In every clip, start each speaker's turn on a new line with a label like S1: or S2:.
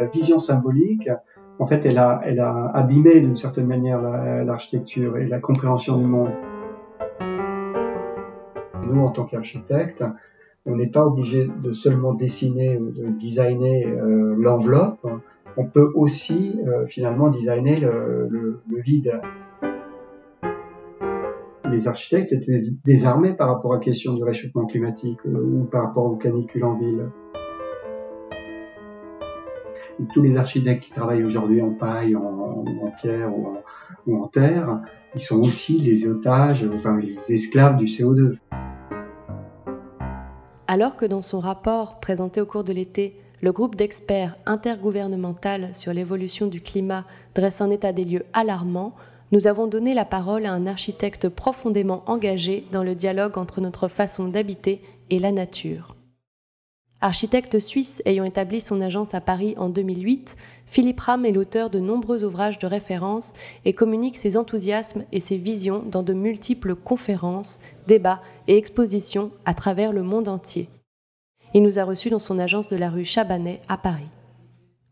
S1: la vision symbolique, en fait, elle a, abîmé d'une certaine manière l'architecture et la compréhension du monde. Nous, en tant qu'architectes, on n'est pas obligé de seulement dessiner ou de designer euh, l'enveloppe. On peut aussi euh, finalement designer le, vide. Les architectes étaient désarmés par rapport à la question du réchauffement climatique euh, ou par rapport aux canicules en ville tous les architectes qui travaillent aujourd'hui en paille, en, pierre ou en, terre, ils sont aussi les otages, enfin les esclaves du CO2.
S2: Alors que dans son rapport présenté au cours de l'été, le groupe d'experts intergouvernemental sur l'évolution du climat dresse un état des lieux alarmant, nous avons donné la parole à un architecte profondément engagé dans le dialogue entre notre façon d'habiter et la nature. Architecte suisse ayant établi son agence à Paris en 2008, Philippe Ram est l'auteur de nombreux ouvrages de référence et communique ses enthousiasmes et ses visions dans de multiples conférences, débats et expositions à travers le monde entier. Il nous a reçus dans son agence de la rue Chabanais à Paris.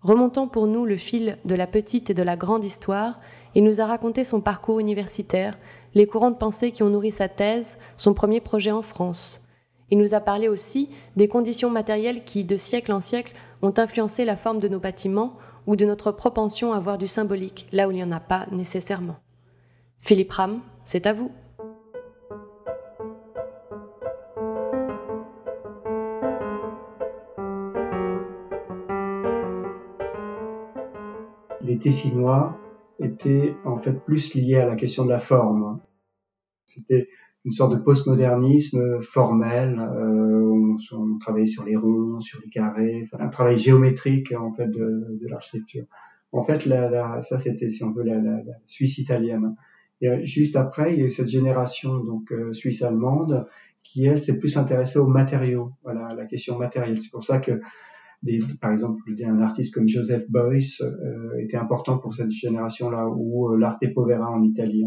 S2: Remontant pour nous le fil de la petite et de la grande histoire, il nous a raconté son parcours universitaire, les courants de pensée qui ont nourri sa thèse, son premier projet en France, il nous a parlé aussi des conditions matérielles qui, de siècle en siècle, ont influencé la forme de nos bâtiments ou de notre propension à voir du symbolique là où il n'y en a pas nécessairement. Philippe Ram, c'est à vous.
S1: Les Tessinois étaient en fait plus liés à la question de la forme. Une sorte de postmodernisme formel. Euh, on, travaillait sur les ronds, sur les carrés, un travail géométrique en fait de, de l'architecture. En fait, la, ça c'était si on veut la, la, Suisse italienne. Et euh, juste après, il y a eu cette génération donc euh, suisse allemande qui elle s'est plus intéressée aux matériaux, voilà, la question matérielle. C'est pour ça que par exemple, un artiste comme Joseph Beuys euh, était important pour cette génération-là, ou euh, l'Arte Povera en Italie.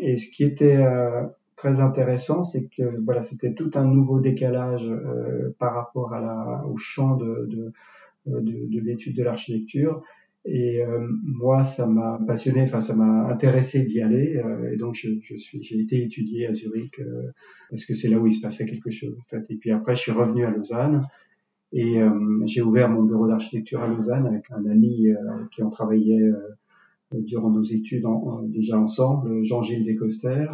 S1: Et ce qui était euh, très intéressant, c'est que voilà, c'était tout un nouveau décalage euh, par rapport à la, au champ de, de, de, de l'étude de l'architecture. Et euh, moi, ça m'a passionné, enfin ça m'a intéressé d'y aller. Euh, et donc, je, suis, j'ai été étudié à Zurich euh, parce que c'est là où il se passait quelque chose. En fait. Et puis après, je suis revenu à Lausanne et j'ai ouvert mon bureau d'architecture à Lausanne avec un ami qui en travaillait durant nos études en, déjà ensemble, Jean-Gilles Descoster.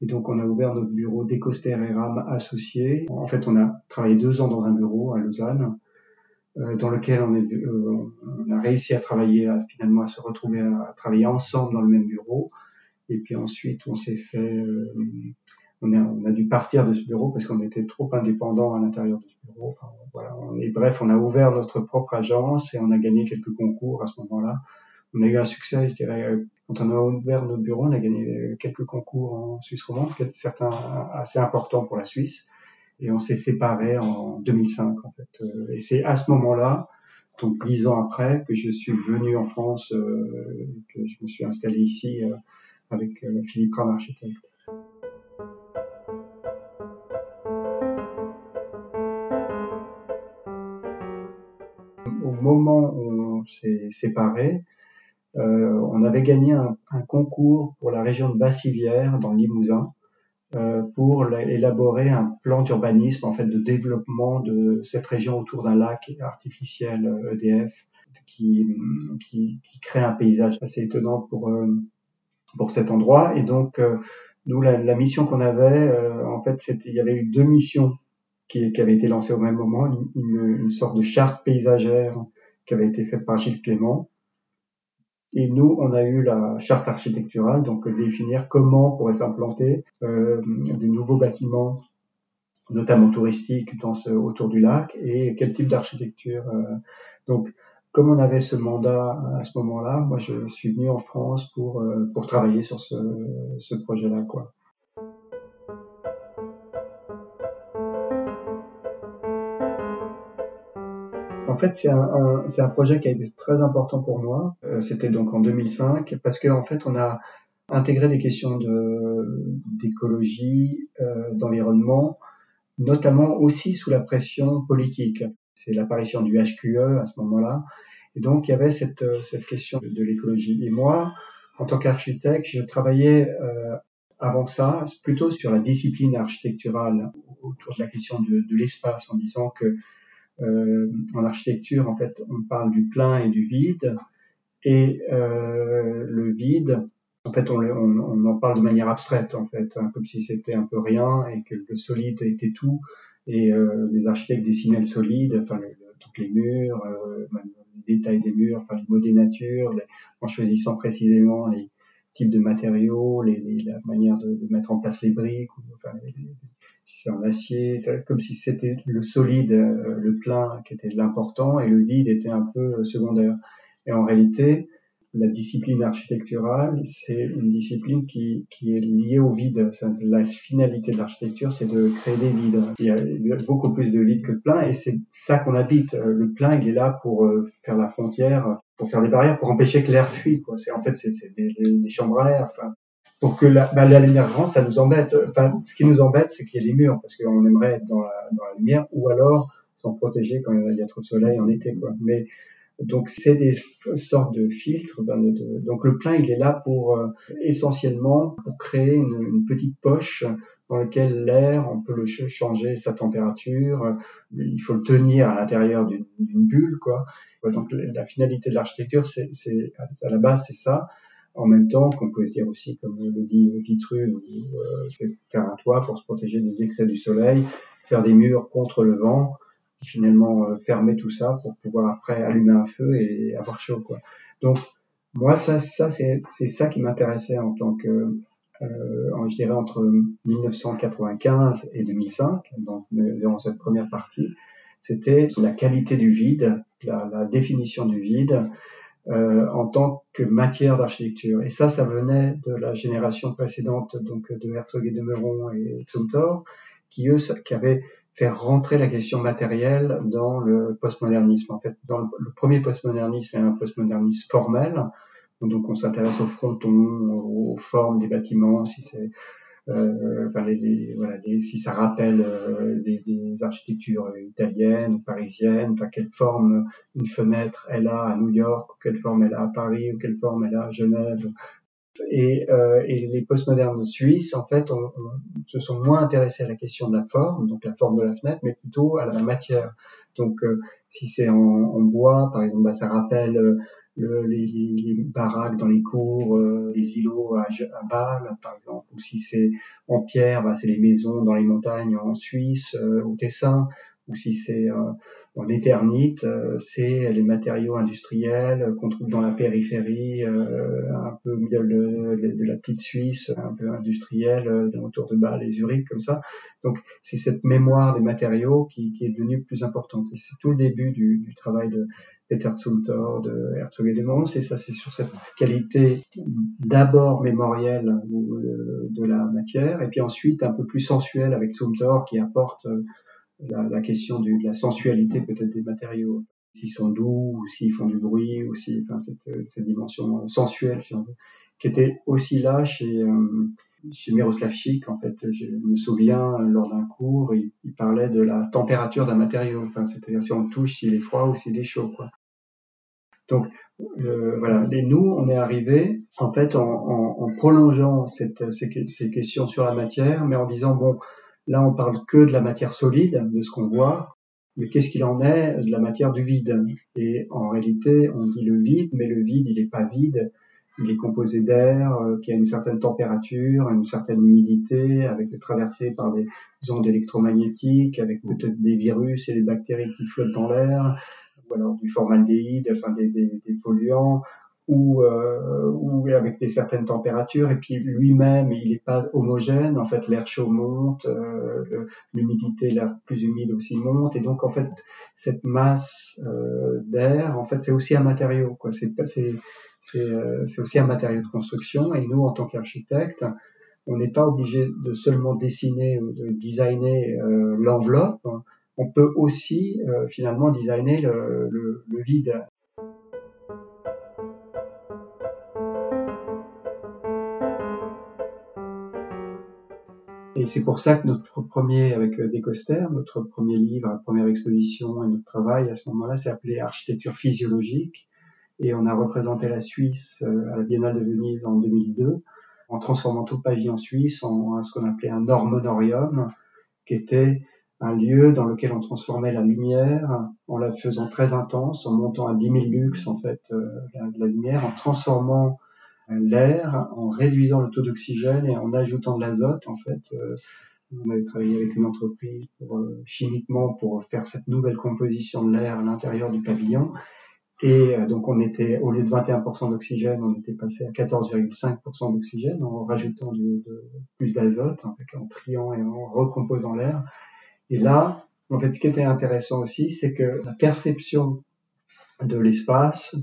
S1: Et donc, on a ouvert notre bureau d'Ecoster et RAM associés. En fait, on a travaillé deux ans dans un bureau à Lausanne, euh, dans lequel on, est, euh, on, a réussi à travailler, finalement, à se retrouver à, travailler ensemble dans le même bureau. Et puis ensuite, on s'est fait, euh, on, a, on, a, dû partir de ce bureau parce qu'on était trop indépendants à l'intérieur de ce bureau. Enfin, voilà. Et bref, on a ouvert notre propre agence et on a gagné quelques concours à ce moment-là. On a eu un succès, je dirais, quand on a ouvert nos bureaux, on a gagné quelques concours en Suisse romande, certains assez importants pour la Suisse. Et on s'est séparés en 2005, en fait. Euh, et c'est à ce moment-là, donc dix ans après, que je suis venu en France, euh, que je me suis installé ici euh, avec Philippe Ram, architecte. Au moment où on s'est séparés, euh, on avait gagné un, concours pour la région de Bassivière dans Limousin euh, pour élaborer un plan d'urbanisme en fait de développement de cette région autour d'un lac artificiel EDF e qui, qui, qui, crée un paysage assez étonnant pour euh, pour cet endroit. Et donc nous la, la mission qu'on avait en fait il y avait eu deux missions qui, qui avaient été lancées au même moment. Une, une sorte de charte paysagère qui avait été faite par Gilles Clément et nous, on a eu la charte architecturale, donc définir comment pourrait s'implanter euh, des nouveaux bâtiments, notamment touristiques, dans ce, autour du lac, et quel type d'architecture. Euh. donc, comme on avait ce mandat à ce moment-là, moi, je suis venu en France pour euh, pour travailler sur ce, ce projet-là, quoi. Fait, c'est un, projet qui a été très important pour moi. Euh, c'était donc en 2005 parce qu'en en fait, on a intégré des questions d'écologie, euh, d'environnement, notamment aussi sous la pression politique. C'est l'apparition du HQE à ce moment-là. Et donc il y avait cette, cette question de, l'écologie. Et moi, en tant qu'architecte, je travaillais avant ça plutôt sur la discipline architecturale autour de la question de l'espace, en disant que euh, en architecture, en fait, on parle du plein et du vide, et euh, le vide, en fait, on, on, on, en parle de manière abstraite, en fait, hein, comme si c'était un peu rien et que le solide était tout. Et euh, les architectes dessinaient le solide, enfin, le, donc les murs, euh, les détails des murs, enfin, les mots des natures, en choisissant précisément les types de matériaux, les, les, la manière de, de, mettre en place les briques, enfin, les, si c'est en acier, comme si c'était le solide, euh, le plein qui était l'important et le vide était un peu secondaire. Et en réalité, la discipline architecturale, c'est une discipline qui, qui est liée au vide. La finalité de l'architecture, c'est de créer des vides. Il y, a, beaucoup plus de vide que de plein, et c'est ça qu'on habite. Le plein, il est là pour euh, faire la frontière, pour faire des barrières, pour empêcher que l'air fuit. Quoi. C'est en fait, c'est des, des, chambres à air. Enfin, pour que la, bah, la, lumière rentre, ça nous embête. Enfin, ce qui nous embête, c'est qu'il y a des murs, parce qu'on aimerait être dans la, dans la lumière, ou alors s'en protéger quand il y a trop de soleil en été. Quoi. Mais donc c'est des sortes de filtres. Ben, de, donc le plein, il est là pour euh, essentiellement pour créer une, une, petite poche dans laquelle l'air, on peut le changer sa température. Il faut le tenir à l'intérieur d'une bulle, quoi. Donc la finalité de l'architecture, c'est à la base, c'est ça. En même temps, qu'on peut dire aussi, comme le dit Vitruve, euh, faire un toit pour se protéger des excès du soleil, faire des murs contre le vent finalement euh, fermer tout ça pour pouvoir après allumer un feu et avoir chaud quoi. Donc moi ça ça c'est ça qui m'intéressait en tant que euh, je dirais entre 1995 et 2005 donc durant cette première partie c'était la qualité du vide la, la définition du vide euh, en tant que matière d'architecture et ça ça venait de la génération précédente donc de Herzog et de Meuron et Zumthor qui eux qui avaient faire rentrer la question matérielle dans le postmodernisme. En fait, dans le, premier postmodernisme est un postmodernisme formel, donc on s'intéresse aux frontons, aux formes des bâtiments, si c'est euh, enfin les, voilà, si ça rappelle euh, des, architectures italiennes ou parisiennes, enfin quelle forme une fenêtre elle a à New York, quelle forme elle a à Paris, ou quelle forme elle a à Genève, et, euh, et les postmodernes suisses, en fait, on, se sont moins intéressés à la question de la forme, donc la forme de la fenêtre, mais plutôt à la matière. Donc, euh, si c'est en, en, bois, par exemple, bah, ça rappelle euh, le, les, les, baraques dans les cours, euh, les îlots à, à Bâle, par exemple. Ou si c'est en pierre, bah, c'est les maisons dans les montagnes en Suisse, au Tessin. Ou si c'est en éternite, euh, c'est les matériaux industriels qu'on trouve dans la périphérie, euh, un peu au milieu de, la petite Suisse, un peu industrielle, euh, autour de Bâle et Zurich, comme ça. Donc c'est cette mémoire des matériaux qui, qui, est devenue plus importante. C'est tout le début du, du travail de Peter Zumthor, de Herzog et de Mons, et ça c'est sur cette qualité d'abord mémorielle de, de la matière, et puis ensuite un peu plus sensuelle avec Zumthor qui apporte la, la question de la sensualité peut-être des matériaux, s'ils sont doux ou s'ils font du bruit ou si, enfin, cette, cette dimension sensuelle, si on veut, qui était aussi là chez, euh, chez Miroslav Schick. En fait, je me souviens lors d'un cours, il, parlait de la température d'un matériau, enfin, c'est-à-dire si on touche, s'il est froid ou s'il est chaud, quoi. Donc euh, voilà, et nous, on est arrivé en fait en, en, en prolongeant cette, ces, ces, questions sur la matière, mais en disant bon, Là, on parle que de la matière solide, de ce qu'on voit, mais qu'est-ce qu'il en est de la matière du vide? Et en réalité, on dit le vide, mais le vide, il n'est pas vide. Il est composé d'air euh, qui a une certaine température, une certaine humidité, avec traversé par des ondes électromagnétiques, avec peut-être des virus et des bactéries qui flottent dans l'air, ou alors du formaldéhyde, enfin des, des, polluants, ou, euh, ou avec des certaines températures, et puis lui-même, il n'est pas homogène. En fait, l'air chaud monte, euh, l'humidité, l'air plus humide aussi monte, et donc en fait, cette masse euh, d'air, en fait, c'est aussi un matériau. Quoi. C'est, c'est, c'est, c'est aussi un matériau de construction, et nous, en tant qu'architectes, on n'est pas obligé de seulement dessiner ou de designer l'enveloppe. On peut aussi euh, finalement designer le, vide c'est pour ça que notre premier, avec euh, Descoster, notre premier livre, première exposition et notre travail à ce moment-là s'est appelé Architecture physiologique. Et on a représenté la Suisse euh, à la Biennale de Venise en 2002 en transformant tout le pavillon suisse en, ce qu'on appelait un hormonorium, qui était un lieu dans lequel on transformait la lumière en la faisant très intense, en montant à 10 000 lux en fait euh, la, lumière, en transformant l'air en réduisant le taux d'oxygène et en ajoutant de l'azote. En fait, euh, on avait travaillé avec une entreprise euh, chimiquement pour faire cette nouvelle composition de l'air à l'intérieur du pavillon. Et euh, donc on était, au lieu de 21% d'oxygène, on était passé à 14,5% d'oxygène en rajoutant de, plus d'azote, en triant et en recomposant l'air. Et là, en fait, ce qui était intéressant aussi, c'est que la perception de l'espace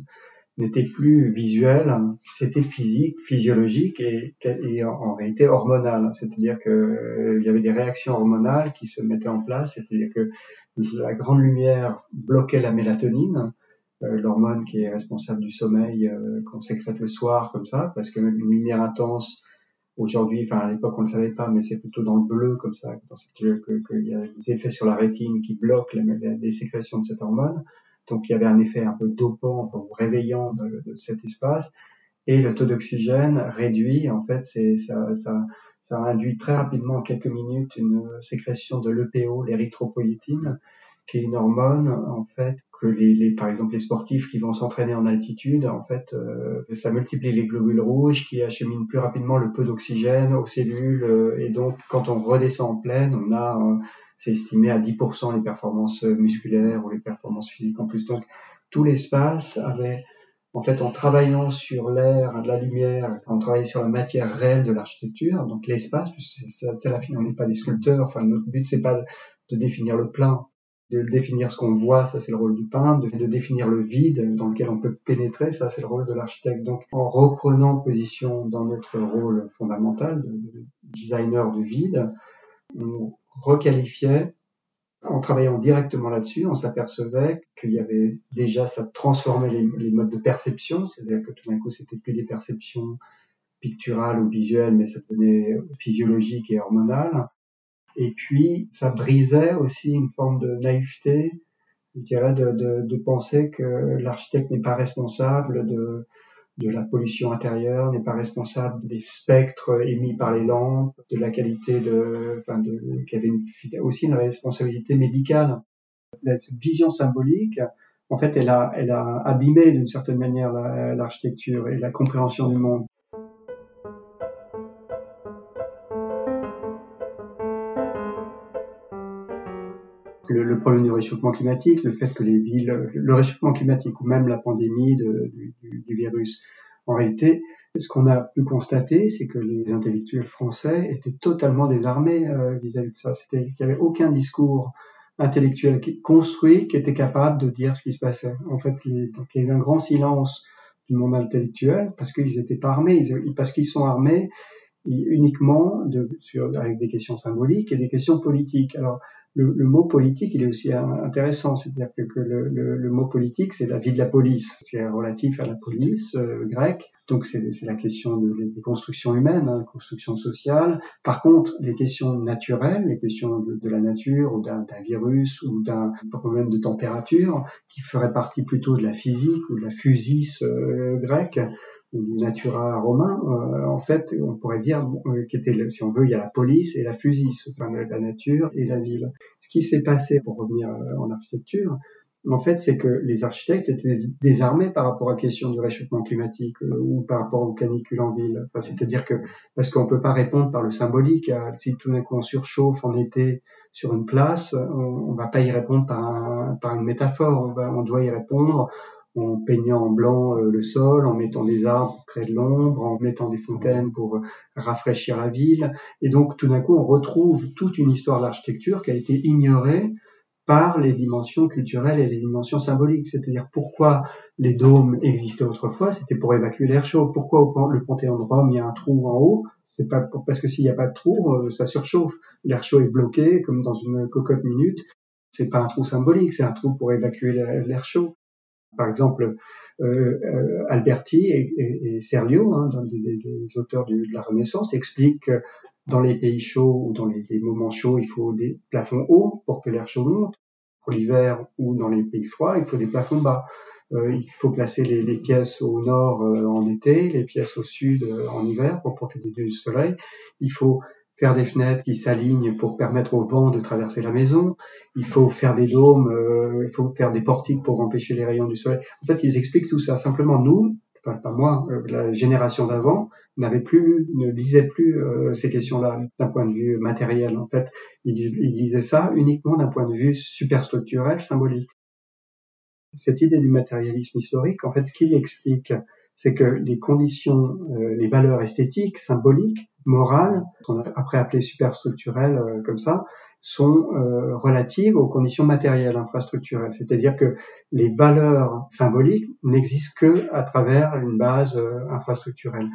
S1: n'était plus visuel, c'était physique, physiologique et, et en, réalité hormonal. C'est-à-dire que euh, il y avait des réactions hormonales qui se mettaient en place. C'est-à-dire que la grande lumière bloquait la mélatonine, euh, l'hormone qui est responsable du sommeil euh, qu'on sécrète le soir comme ça, parce que une lumière intense aujourd'hui, enfin à l'époque on ne savait pas, mais c'est plutôt dans le bleu comme ça, qu'il que, y a des effets sur la rétine qui bloquent les sécrétions de cette hormone. Donc il y avait un effet un peu dopant, enfin, réveillant de, de, cet espace. Et le taux d'oxygène réduit, en fait, c'est ça, ça, ça induit très rapidement, en quelques minutes, une sécrétion de l'EPO, l'érythropoïétine, qui est une hormone, en fait, que les, les, par exemple les sportifs qui vont s'entraîner en altitude, en fait, euh, ça multiplie les globules rouges qui acheminent plus rapidement le peu d'oxygène aux cellules, euh, et donc quand on redescend en plaine, on a c'est estimé à 10% les performances musculaires ou les performances physiques en plus. Donc tout l'espace avait, en fait, en travaillant sur l'air, la lumière, en travaillant sur la matière réelle de l'architecture, donc l'espace, c'est la fin, on n'est pas des sculpteurs, enfin notre but c'est pas de définir le plein, de définir ce qu'on voit, ça c'est le rôle du peintre, de, définir le vide dans lequel on peut pénétrer, ça c'est le rôle de l'architecte. Donc en reprenant position dans notre rôle fondamental de designer du vide, on requalifiait, en travaillant directement là-dessus, on s'apercevait qu'il y avait déjà, ça transformait les, modes de perception, c'est-à-dire que tout d'un coup, c'était plus des perceptions picturales ou visuelles, mais ça devenait physiologique et hormonal. Et puis, ça brisait aussi une forme de naïveté, je dirais, de, de, de penser que l'architecte n'est pas responsable de, de la pollution intérieure, n'est pas responsable des spectres émis par les lampes, de la qualité de, enfin de, qui avait aussi une responsabilité médicale. Cette vision symbolique, en fait, elle a, elle a abîmé d'une certaine manière l'architecture et la compréhension du monde. Problème du réchauffement climatique, le fait que les villes, le réchauffement climatique ou même la pandémie du, virus, en réalité, ce qu'on a pu constater, c'est que les intellectuels français étaient totalement désarmés euh, vis-à-vis de ça. C'était qu'il n'y avait aucun discours intellectuel qui, construit qui était capable de dire ce qui se passait. En fait, il, y a eu un grand silence du monde intellectuel parce qu'ils n'étaient pas armés, parce qu'ils sont armés uniquement avec des questions symboliques et des questions politiques. Alors, le, le, mot politique, il est aussi intéressant. C'est-à-dire que, que le, le, le, mot politique, c'est la vie de la police. C'est relatif à la police euh, grecque. Donc c'est la question de, des constructions humaines, hein, construction sociale. Par contre, les questions naturelles, les questions de, de la nature ou d'un virus ou d'un problème de température, qui ferait partie plutôt de la physique ou de la physis euh, grecque, du natura romain, euh, en fait, on pourrait dire euh, qui était, si on veut, il y a la police et la fusis, enfin la nature et la ville. Ce qui s'est passé, pour revenir euh, en architecture, en fait, c'est que les architectes étaient désarmés par rapport à la question du réchauffement climatique ou par rapport aux canicules en ville. Enfin, C'est-à-dire que parce qu'on peut pas répondre par le symbolique. Si tout d'un coup on surchauffe en été sur une place, on, on va pas y répondre par, par une métaphore. On, va, on doit y répondre en peignant en blanc euh, le sol, en mettant des arbres pour créer de l'ombre, en mettant des fontaines pour euh, rafraîchir la ville. Et donc tout d'un coup, on retrouve toute une histoire d'architecture qui a été ignorée par les dimensions culturelles et les dimensions symboliques. C'est-à-dire pourquoi les dômes existaient autrefois, c'était pour évacuer l'air chaud. Pourquoi le Panthéon de Rome, il y a un trou en haut? C'est pas parce que s'il n'y a pas de trou, euh, ça surchauffe. L'air chaud est bloqué comme dans une cocotte minute. C'est pas un trou symbolique, c'est un trou pour évacuer l'air chaud. Par exemple, euh, euh, Alberti et, et, Serlio, hein, des, auteurs de la Renaissance, expliquent dans les pays chauds ou dans les, moments chauds, il faut des plafonds hauts pour que l'air chaud monte. Pour l'hiver ou dans les pays froids, il faut des plafonds bas. Euh, il faut placer les, les, pièces au nord euh, en été, les pièces au sud euh, en hiver pour profiter du soleil. Il faut faire des fenêtres qui s'alignent pour permettre au vent de traverser la maison. Il faut faire des dômes, il faut faire des portiques pour empêcher les rayons du soleil. En fait, ils expliquent tout ça. Simplement, nous, pas moi, euh, la génération d'avant n'avait plus, ne lisait plus euh, ces questions-là d'un point de vue matériel. En fait, il, il lisait ça uniquement d'un point de vue superstructurel, symbolique. Cette idée du matérialisme historique, en fait, ce qu'il explique, c'est que les conditions, euh, les valeurs esthétiques, symboliques, morales, qu'on a après appelé superstructurelles comme ça, sont euh, relatives aux conditions matérielles infrastructurelles. C'est-à-dire que les valeurs symboliques n'existent que à travers une base euh, infrastructurelle.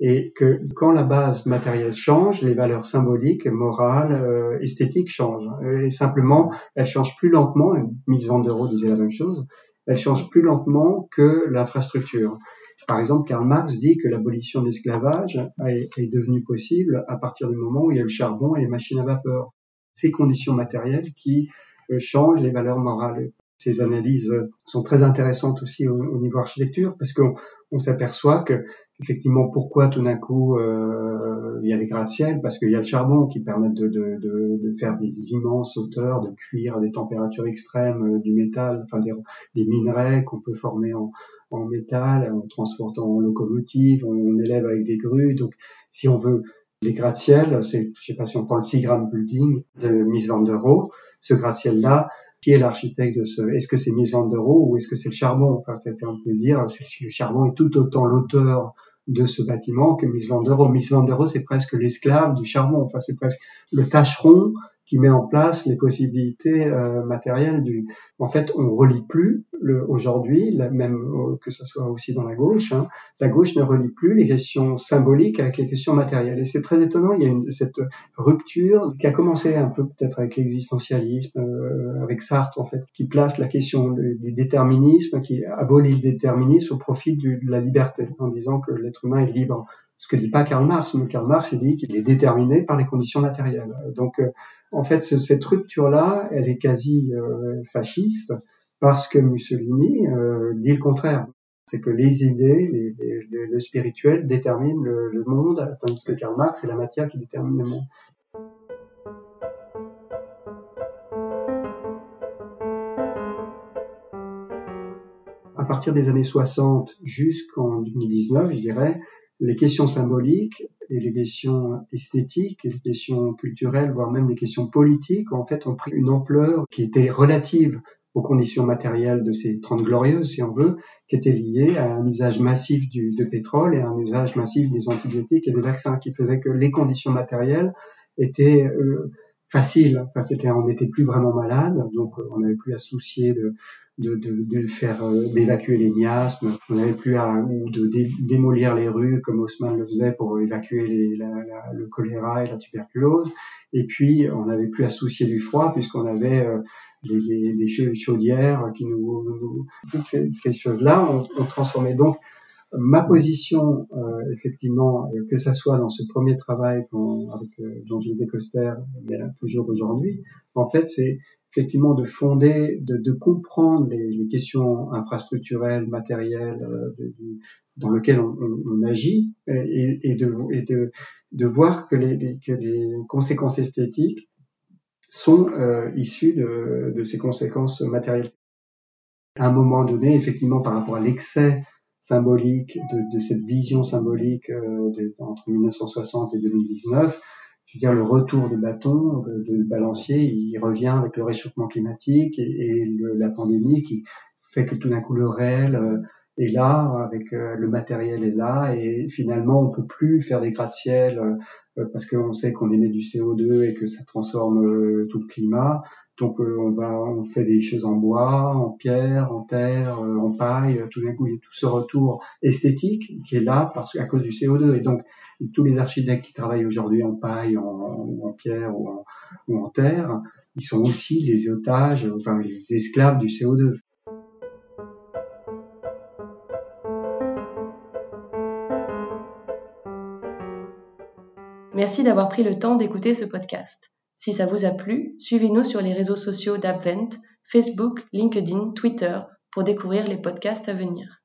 S1: Et que quand la base matérielle change, les valeurs symboliques, morales, euh, esthétiques changent. Et simplement, elles changent plus lentement, Mies van der Rohe disait la même chose, elles changent plus lentement que l'infrastructure. Par exemple, Karl Marx dit que l'abolition de l'esclavage est devenue possible à partir du moment où il y a le charbon et les machines à vapeur ces conditions matérielles qui euh, changent les valeurs morales. Ces analyses euh, sont très intéressantes aussi au, niveau architecture parce qu'on on, s'aperçoit que effectivement pourquoi tout d'un coup euh, il y a les gratte-ciel parce qu'il y a le charbon qui permet de, de, de, de, faire des immenses hauteurs, de cuire à des températures extrêmes du métal, enfin des, minerais qu'on peut former en, en métal, on transporte en locomotive, on élève avec des grues. Donc si on veut les gratte-ciels, c'est, je sais pas si on prend le Seagram Building de Mies van der Rohe, ce gratte-ciel-là, qui est l'architecte de ce, est-ce que c'est Mies van der Rohe ou est-ce que c'est le charbon? Enfin, on peut dire, le charbon est tout autant l'auteur de ce bâtiment que Mies van der Rohe. Mies van der Rohe, c'est presque l'esclave du charbon. Enfin, c'est presque le tâcheron qui met en place les possibilités euh, matérielles du. En fait, on relie plus aujourd'hui, même euh, que ce soit aussi dans la gauche, hein, la gauche ne relie plus les questions symboliques avec les questions matérielles. Et c'est très étonnant. Il y a une, cette rupture qui a commencé un peu peut-être avec l'existentialisme, euh, avec Sartre en fait, qui place la question du, déterminisme, qui abolit le déterminisme au profit de la liberté, en disant que l'être humain est libre ce que dit pas Karl Marx, mais Karl Marx dit qu'il est déterminé par les conditions matérielles. Donc, euh, en fait, cette rupture-là, elle est quasi euh, fasciste parce que Mussolini euh, dit le contraire. C'est que les idées, le spirituel déterminent le, monde, tandis que Karl Marx, c'est la matière qui détermine le monde. À partir des années 60 jusqu'en 2019, je dirais, les questions symboliques et les questions esthétiques les questions culturelles, voire même les questions politiques, en fait, ont pris une ampleur qui était relative aux conditions matérielles de ces Trente Glorieuses, si on veut, qui étaient liées à un usage massif du, de pétrole et à un usage massif des antibiotiques et des vaccins, qui faisait que les conditions matérielles étaient euh, faciles. Enfin, c'était, on n'était plus vraiment malade, donc on n'avait plus à soucier de, de, de, de faire euh, d'évacuer les miasmes, on n'avait plus à ou de démolir les rues comme Haussmann le faisait pour évacuer les, la, le choléra et la tuberculose. Et puis on n'avait plus à soucier du froid puisqu'on avait euh, les, les, chaudières qui nous, toutes ces, ces choses-là ont, ont, transformé. Donc ma position, euh, effectivement, que ça soit dans ce premier travail avec Jean-Gilles Coster, mais toujours aujourd'hui, en fait, c'est effectivement de fonder, de, de comprendre les, les, questions infrastructurelles, matérielles, euh, de, de, dans lesquelles on, on, on agit, et, et, de, et de, de voir que les, que les conséquences esthétiques sont euh, issues de, de ces conséquences matérielles. À un moment donné, effectivement, par rapport à l'excès symbolique de, de, cette vision symbolique euh, entre 1960 et 2019, je veux dire, le retour de bâton, de, balancier, il revient avec le réchauffement climatique et, la pandémie qui fait que tout d'un coup le réel euh, est là, avec euh, le matériel est là, et finalement on peut plus faire des gratte-ciel euh, parce qu'on sait qu'on émet du CO2 et que ça transforme tout le climat. Donc on va, on fait des choses en bois, en pierre, en terre, en paille. Tout d'un coup, il y a tout ce retour esthétique qui est là parce à cause du CO2. Et donc tous les architectes qui travaillent aujourd'hui en paille, en, pierre ou en, terre, ils sont aussi les otages, enfin les esclaves du CO2.
S2: Mais Merci d'avoir pris le temps d'écouter ce podcast. Si ça vous a plu, suivez-nous sur les réseaux sociaux d'Abvent, Facebook, LinkedIn, Twitter pour découvrir les podcasts à venir.